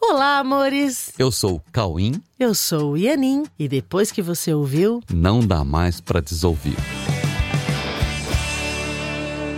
Olá, amores! Eu sou o Cauim. Eu sou o Ianin. E depois que você ouviu, Não dá mais pra desouvir.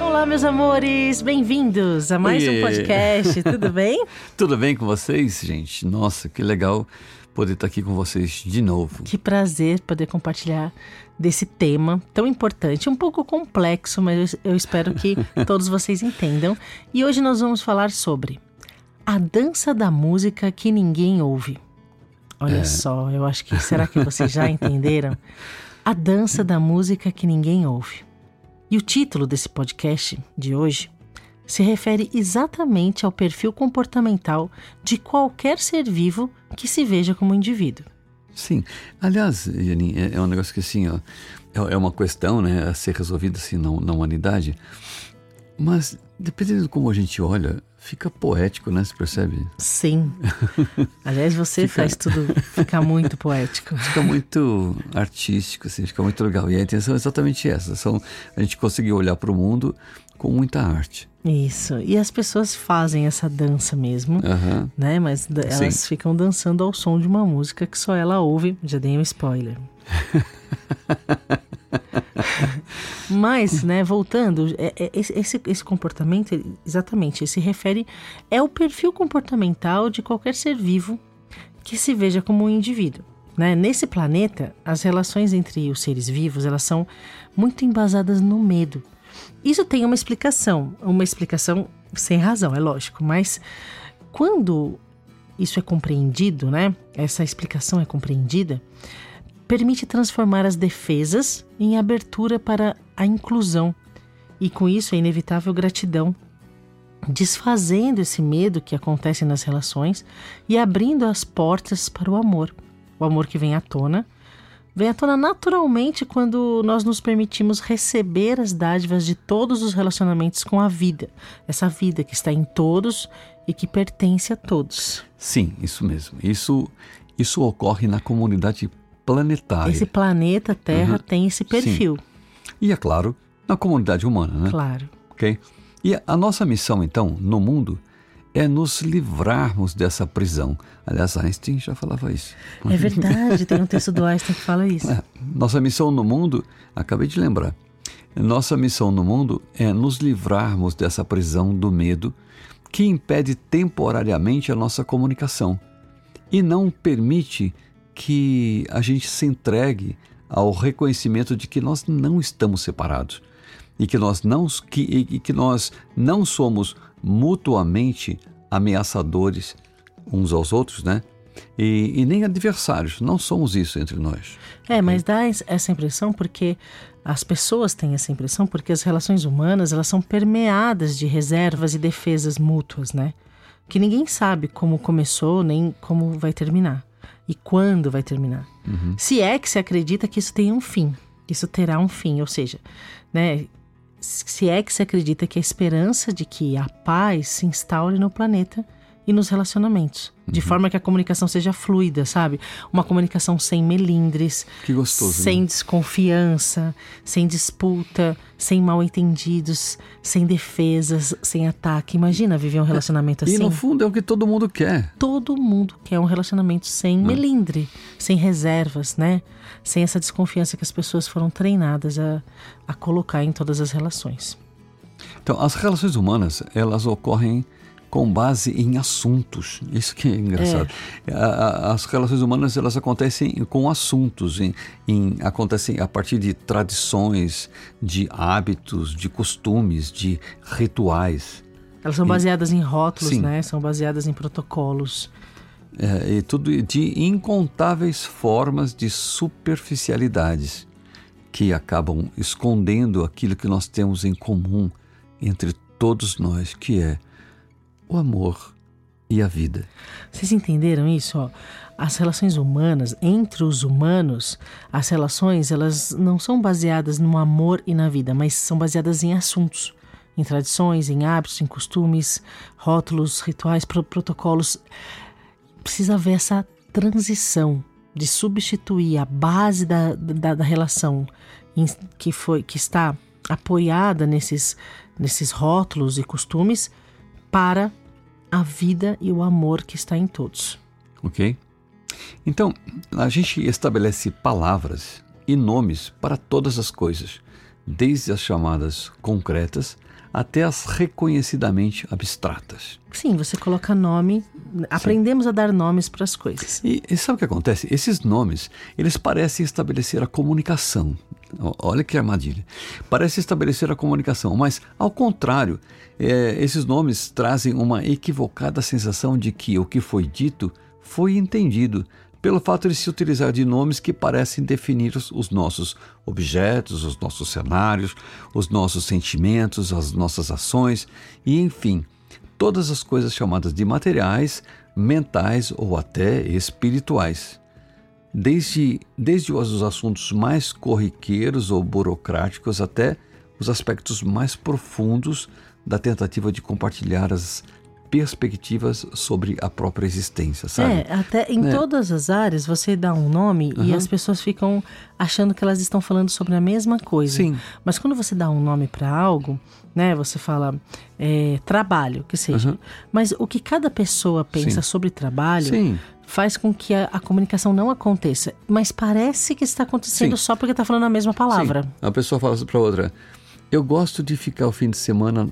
Olá, meus amores! Bem-vindos a mais um Oiê. podcast, tudo bem? Tudo bem com vocês, gente? Nossa, que legal poder estar aqui com vocês de novo. Que prazer poder compartilhar desse tema tão importante, um pouco complexo, mas eu espero que todos vocês entendam. E hoje nós vamos falar sobre a dança da música que ninguém ouve. Olha só, eu acho que será que vocês já entenderam? A dança da música que ninguém ouve. E o título desse podcast de hoje se refere exatamente ao perfil comportamental de qualquer ser vivo que se veja como indivíduo. Sim. Aliás, Yanin, é, é um negócio que assim, ó, é, é uma questão, né, a ser resolvida assim na, na humanidade. Mas dependendo de como a gente olha, fica poético, né? Você percebe? Sim. Aliás, você Fica- faz tudo ficar muito poético. Fica muito artístico, assim, fica muito legal. E a intenção é exatamente essa: são a gente conseguir olhar para o mundo com muita arte. Isso. E as pessoas fazem essa dança mesmo, Aham. né? Mas elas Sim. ficam dançando ao som de uma música que só ela ouve. Já dei um spoiler. Mas, né, voltando, é- é- esse, esse, comportamento, exatamente, se refere. É o perfil comportamental de qualquer ser vivo que se veja como um indivíduo. Né? Nesse planeta, as relações entre os seres vivos elas são muito embasadas no medo. Isso tem uma explicação, uma explicação sem razão, é lógico, mas quando isso é compreendido, né? Essa explicação é compreendida, permite transformar as defesas em abertura para a inclusão. E com isso é inevitável gratidão, desfazendo esse medo que acontece nas relações e abrindo as portas para o amor. O amor que vem à tona, vem à tona naturalmente quando nós nos permitimos receber as dádivas de todos os relacionamentos com a vida, essa vida que está em todos e que pertence a todos. Sim, isso mesmo. Isso, isso ocorre na comunidade planetária. Esse planeta Terra tem esse perfil, E, é claro, na comunidade humana, né? claro. Ok? E a nossa missão, então, no mundo, é nos livrarmos dessa prisão. Aliás, Einstein já falava isso. É verdade, tem um texto do Einstein que fala isso. É, nossa missão no mundo, acabei de lembrar, nossa missão no mundo é nos livrarmos dessa prisão do medo que impede temporariamente a nossa comunicação e não permite que a gente se entregue ao reconhecimento de que nós não estamos separados e que nós não, que, e que nós não somos mutuamente ameaçadores uns aos outros, né? E, e nem adversários, não somos isso entre nós. É, mas dá es- essa impressão porque as pessoas têm essa impressão porque as relações humanas elas são permeadas de reservas e defesas mútuas, né? Que ninguém sabe como começou nem como vai terminar e quando vai terminar. Se é que se acredita que isso tem um fim, que isso terá um fim, ou seja, né? Se é que se acredita que a esperança de que a paz se instaure no planeta e nos relacionamentos, de forma que a comunicação seja fluida, sabe? Uma comunicação sem melindres, Que gostoso, sem né? desconfiança, sem disputa, sem mal entendidos, sem defesas, sem ataque. Imagina viver um relacionamento E assim. no fundo é o que todo mundo quer. Todo mundo quer um relacionamento sem melindre, sem reservas, né? Sem essa desconfiança que as pessoas foram treinadas a, a colocar em todas as relações. Então, as relações humanas, elas ocorrem com base em assuntos. Isso que é engraçado. A- a- As relações humanas, elas acontecem com assuntos, em, em- acontecem a partir de tradições, de hábitos, de costumes, de rituais. Elas são baseadas em rótulos, Sim. né? São baseadas em protocolos. É, e tudo de incontáveis formas de superficialidades que acabam escondendo aquilo que nós temos em comum entre todos nós, que é o amor e a vida. Vocês entenderam isso? As relações humanas, entre os humanos, as relações elas não são baseadas no amor e na vida, mas são baseadas em assuntos, em tradições, em hábitos, em costumes, rótulos, rituais, pro- protocolos. Precisa haver essa transição de substituir a base da, da, da relação que, foi, que está apoiada nesses, nesses rótulos e costumes para a vida e o amor que está em todos. Ok? Então, a gente estabelece palavras e nomes para todas as coisas, desde as chamadas concretas até as reconhecidamente abstratas. Sim, você coloca nome, aprendemos a dar nomes para as coisas. E, e, sabe o que acontece? Esses nomes, eles parecem estabelecer a comunicação. Olha que armadilha. Parece estabelecer a comunicação, mas ao contrário, é, esses nomes trazem uma equivocada sensação de que o que foi dito foi entendido, pelo fato de se utilizar de nomes que parecem definir os, os, nossos objetos, os nossos cenários, os nossos sentimentos, as nossas ações e, enfim, todas as coisas chamadas de materiais, mentais ou até espirituais. Desde, desde os assuntos mais corriqueiros ou burocráticos até os aspectos mais profundos da tentativa de compartilhar as perspectivas sobre a própria existência, sabe? É, até em é. todas as áreas você dá um nome uhum. e as pessoas ficam achando que elas estão falando sobre a mesma coisa. Sim. Mas quando você dá um nome para algo, né, você fala é, trabalho, que seja. Uhum. Mas o que cada pessoa pensa Sim. sobre trabalho Sim faz com que a, a, comunicação não aconteça. Mas parece que está acontecendo Sim. só porque está falando a mesma palavra. Sim. A pessoa fala para outra: Eu gosto de ficar o fim de semana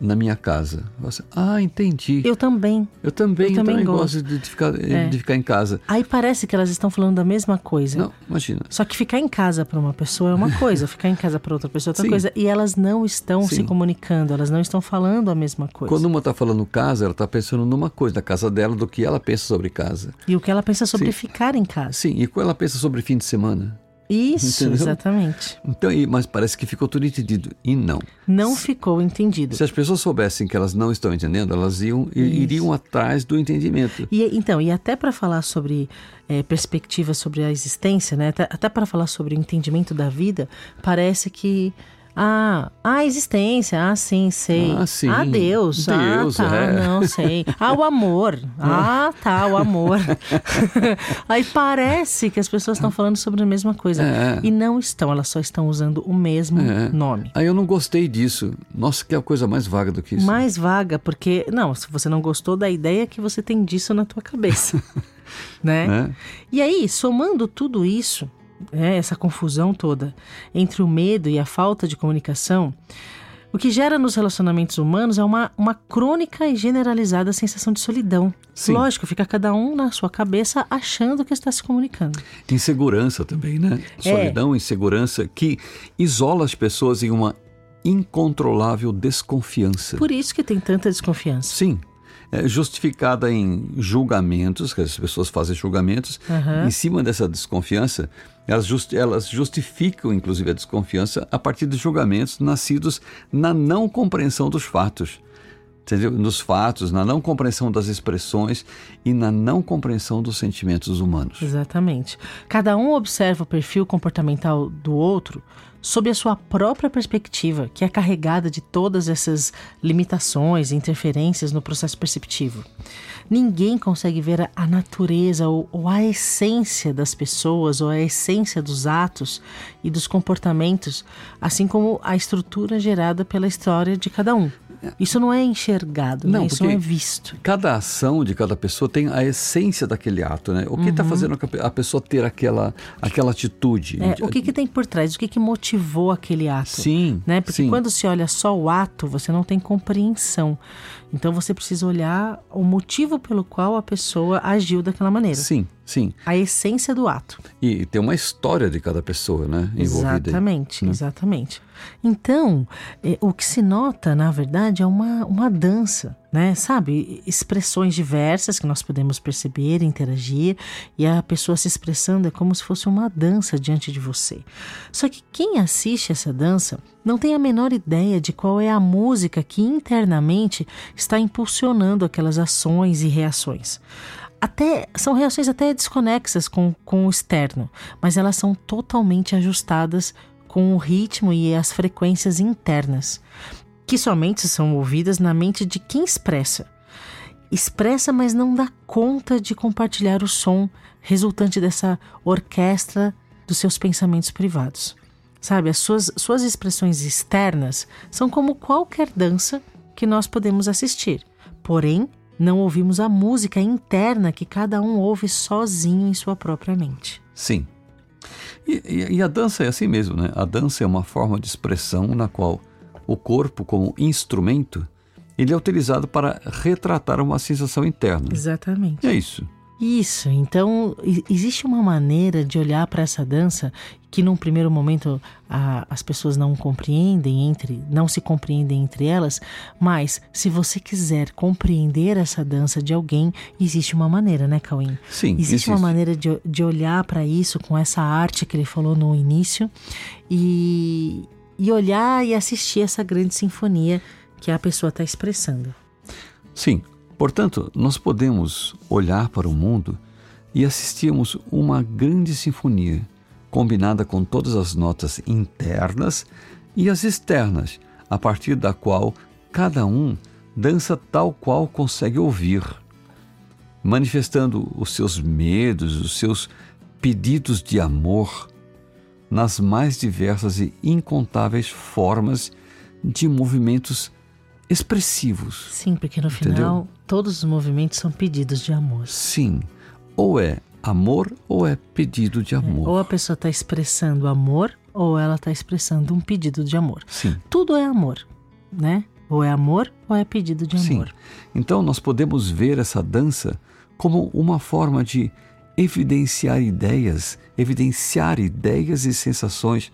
na minha casa. Você, ah, entendi. Eu também. Eu também, eu também, também gosto de ficar, é. de ficar em casa. Aí parece que elas estão falando da mesma coisa. Não, imagina. Só que ficar em casa para uma pessoa é uma coisa, ficar em casa para outra pessoa é outra Sim. coisa. E elas não estão Sim. se comunicando, elas não estão falando a mesma coisa. Quando uma está falando casa, ela está pensando numa coisa, da casa dela, do que ela pensa sobre casa. E o que ela pensa sobre Sim. ficar em casa. Sim, e o que ela pensa sobre fim de semana. Isso, Entendeu? exatamente. Então, mas parece que ficou tudo entendido. E não. Não se, ficou entendido. Se as pessoas soubessem que elas não estão entendendo, elas iam, iriam atrás do entendimento. E, então, e até para falar sobre é, perspectivas sobre a existência, né? até, até para falar sobre o entendimento da vida, parece que ah, a existência, ah, sim, sei. Ah, sim. Ah, Deus. Deus, ah, tá, é. não sei. Ah, o amor. Ah, tá, o amor. Aí parece que as pessoas estão falando sobre a mesma coisa. É. E não estão, elas só estão usando o mesmo é. nome. Aí eu não gostei disso. Nossa, que é a coisa mais vaga do que isso. Mais vaga, porque, não, se você não gostou da ideia que você tem disso na tua cabeça. né? É. E aí, somando tudo isso, né, essa confusão toda entre o medo e a falta de comunicação, o que gera nos relacionamentos humanos é uma, uma crônica e generalizada sensação de solidão. Sim. Lógico, fica cada um na sua cabeça achando que está se comunicando. Insegurança também, né? É. Solidão, insegurança que isola as pessoas em uma incontrolável desconfiança. Por isso que tem tanta desconfiança. Sim, é, justificada em julgamentos, que as pessoas fazem julgamentos, uhum. em cima dessa desconfiança, elas, just, elas justificam, inclusive, a desconfiança a partir de julgamentos nascidos na não compreensão dos fatos. Entendeu? Nos fatos, na não compreensão das expressões e na não compreensão dos sentimentos humanos. Exatamente. Cada um observa o perfil comportamental do outro sob a sua própria perspectiva, que é carregada de todas essas limitações e interferências no processo perceptivo. Ninguém consegue ver a natureza ou, ou, a essência das pessoas ou a essência dos atos e dos comportamentos, assim como a estrutura gerada pela história de cada um. Isso não é enxergado, não, né? isso não é visto. Cada ação de cada pessoa tem a essência daquele ato, né? O que está uhum. fazendo a pessoa ter aquela, aquela atitude? É, o que, que tem por trás? O que, que motivou aquele ato? Sim. Né? Porque sim. quando se olha só o ato, você não tem compreensão. Então você precisa olhar o motivo pelo qual a pessoa agiu daquela maneira. Sim, sim. A essência do ato. E tem uma história de cada pessoa, né? Envolvida exatamente, aí, né? exatamente. Então, é, o que se nota, na verdade, é uma, uma dança, né? Sabe? Expressões diversas que nós podemos perceber, interagir, e a pessoa se expressando é como se fosse uma dança diante de você. Só que quem assiste essa dança não tem a menor ideia de qual é a música que internamente está impulsionando aquelas ações e reações. Até são reações até desconexas com, com o externo, mas elas são totalmente ajustadas com o ritmo e as frequências internas, que somente são ouvidas na mente de quem expressa. Expressa, mas não dá conta de compartilhar o som resultante dessa orquestra dos seus pensamentos privados. Sabe, as suas, suas expressões externas são como qualquer dança que nós podemos assistir, porém não ouvimos a música interna que cada um ouve sozinho em sua própria mente. Sim. E, e, e, a dança é assim mesmo, né? A dança é uma forma de expressão na qual o corpo, como instrumento, ele é utilizado para retratar uma sensação interna. Exatamente. É isso. Isso, então existe uma maneira de olhar para essa dança que num primeiro momento a, as pessoas não compreendem entre, não se compreendem entre elas, mas se você quiser compreender essa dança de alguém, existe uma maneira, né, Cauim? Sim. Existe, existe. uma maneira de, de olhar para isso com essa arte que ele falou no início e, e olhar e assistir essa grande sinfonia que a pessoa está expressando. Sim, Portanto, nós podemos olhar para o mundo e assistirmos uma grande sinfonia, combinada com todas as notas internas e as externas, a partir da qual cada um dança tal qual consegue ouvir, manifestando os seus medos, os seus pedidos de amor nas mais diversas e incontáveis formas de movimentos expressivos. Sim, porque no final entendeu? todos os movimentos são pedidos de amor. Sim. Ou é amor ou é pedido de amor. É, ou a pessoa está expressando amor ou ela está expressando um pedido de amor. Sim. Tudo é amor, né? Ou é amor ou é pedido de amor. Sim. Então nós podemos ver essa dança como uma forma de evidenciar ideias, evidenciar ideias e sensações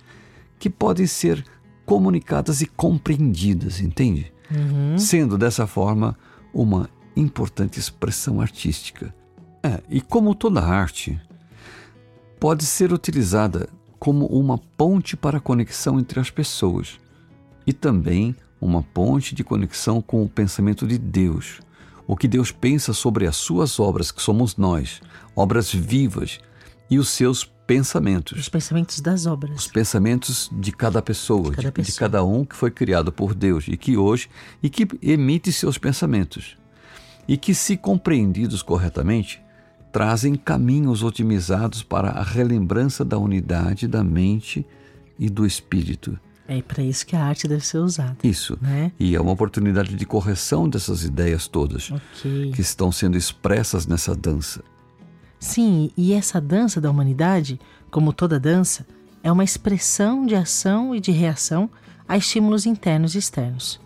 que podem ser comunicadas e compreendidas, entende? uhum. sendo dessa forma uma importante expressão artística. É, e como toda arte, pode ser utilizada como uma ponte para a conexão entre as pessoas e também uma ponte de conexão com o pensamento de Deus, o que Deus pensa sobre as suas obras, que somos nós, obras vivas, e os seus pensamentos. Os pensamentos das obras. Os pensamentos de cada pessoa, de cada, pessoa. de cada um que foi criado por Deus e que hoje e que emite seus pensamentos. E que, se compreendidos corretamente, trazem caminhos otimizados para a relembrança da unidade da mente e do espírito. É para isso que a arte deve ser usada. Isso. Né? E é uma oportunidade de correção dessas ideias todas okay. que estão sendo expressas nessa dança. Sim, e essa dança da humanidade, como toda dança, é uma expressão de ação e de reação a estímulos internos e externos.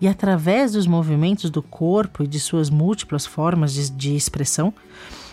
E através dos movimentos do corpo e de suas múltiplas formas de, de expressão,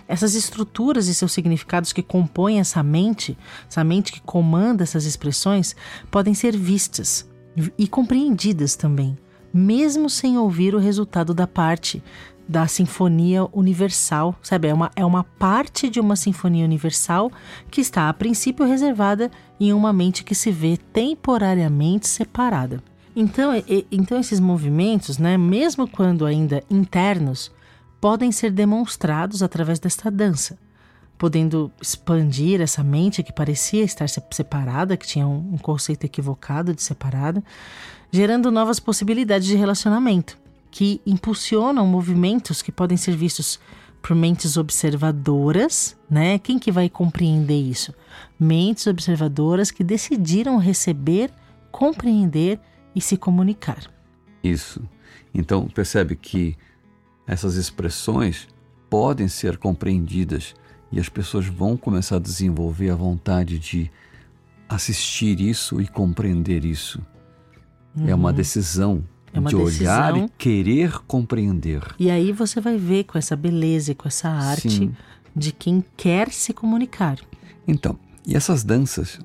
essas estruturas e seus significados que compõem essa mente, essa mente que comanda essas expressões, podem ser vistas e compreendidas também, mesmo sem ouvir o resultado da parte, da Sinfonia Universal, sabe? É uma, é uma parte de uma Sinfonia Universal que está, a princípio, reservada em uma mente que se vê temporariamente separada. Então, e, então esses movimentos, né, mesmo quando ainda internos, podem ser demonstrados através desta dança, podendo expandir essa mente que parecia estar separada, que tinha um, conceito equivocado de separada, gerando novas possibilidades de relacionamento que impulsionam movimentos que podem ser vistos por mentes observadoras, né? Quem que vai compreender isso? Mentes observadoras que decidiram receber, compreender e se comunicar. Isso. Então, percebe que essas expressões podem ser compreendidas e as pessoas vão começar a desenvolver a vontade de assistir isso e compreender isso. Uhum. É uma uhum. decisão é uma de olhar e querer compreender. E aí você vai ver com essa beleza e com essa arte Sim. de quem quer se comunicar. Então, e essas danças,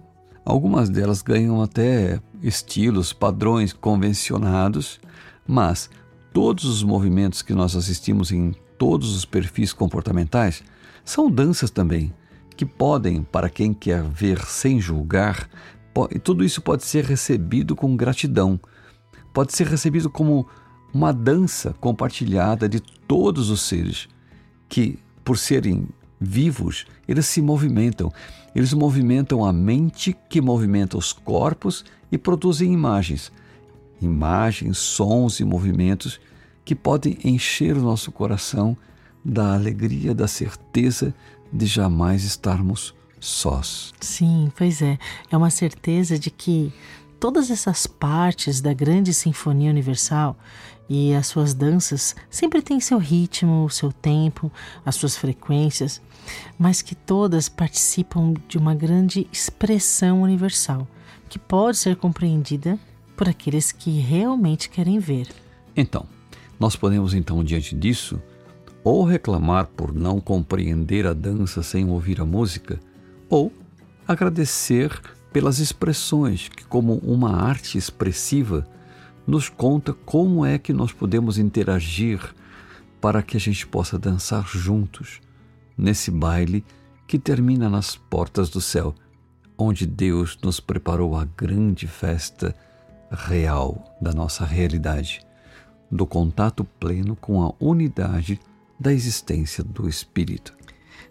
algumas delas ganham até estilos, padrões convencionados, mas todos os movimentos que nós assistimos em todos os perfis comportamentais são danças também, que podem, para quem quer ver sem julgar, tudo isso pode ser recebido com gratidão pode ser recebido como uma dança compartilhada de todos os seres que, por serem vivos, eles se movimentam. Eles movimentam a mente que movimenta os corpos e produzem imagens. Imagens, sons e movimentos que podem encher o nosso coração da alegria, da certeza de jamais estarmos sós. Sim, pois é. É uma certeza de que todas essas partes da grande sinfonia universal e as suas danças sempre têm seu ritmo, o seu tempo, as suas frequências, mas que todas participam de uma grande expressão universal, que pode ser compreendida por aqueles que realmente querem ver. Então, nós podemos então diante disso ou reclamar por não compreender a dança sem ouvir a música, ou agradecer pelas expressões que como uma arte expressiva nos conta como é que nós podemos interagir para que a gente possa dançar juntos nesse baile que termina nas portas do céu, onde Deus nos preparou a grande festa real da nossa realidade, do contato pleno com a unidade da existência do Espírito.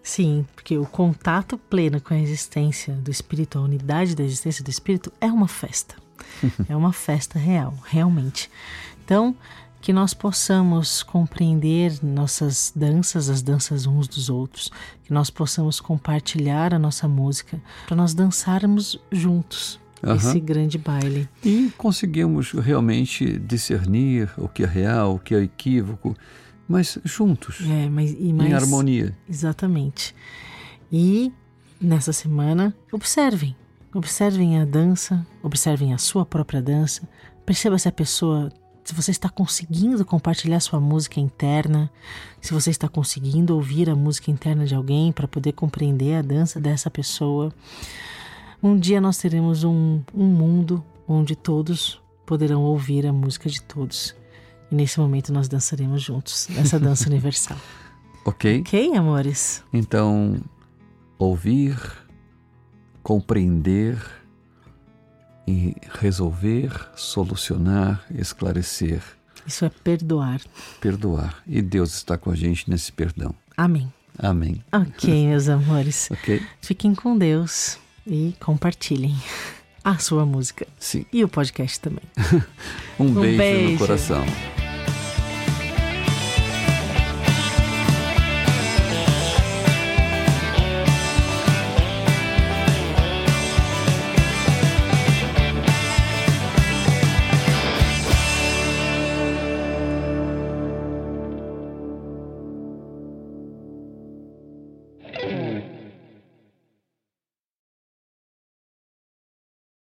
Sim, porque o contato pleno com a existência do Espírito, a unidade da existência do Espírito, é uma festa. é uma festa real, realmente. Então, que nós possamos compreender nossas danças, as danças uns dos outros, que nós possamos compartilhar a nossa música, para nós dançarmos juntos uhum. esse grande baile. E conseguimos realmente discernir o que é real, o que é equívoco, mas juntos, é, mas, mais, em harmonia. Exatamente. E nessa semana, observem Observem a dança, observem a sua própria dança, perceba se a pessoa, se você está conseguindo compartilhar sua música interna, se você está conseguindo ouvir a música interna de alguém para poder compreender a dança dessa pessoa. Um dia nós teremos um, um mundo onde todos poderão ouvir a música de todos. E nesse momento nós dançaremos juntos, essa dança universal. Ok? Ok, amores? Então, ouvir compreender e resolver, solucionar, esclarecer. Isso é perdoar. Perdoar. E Deus está com a gente nesse perdão. Amém. Amém. Ok, meus amores. ok. Fiquem com Deus e compartilhem a sua música. Sim. E o podcast também. um, um beijo, beijo no coração.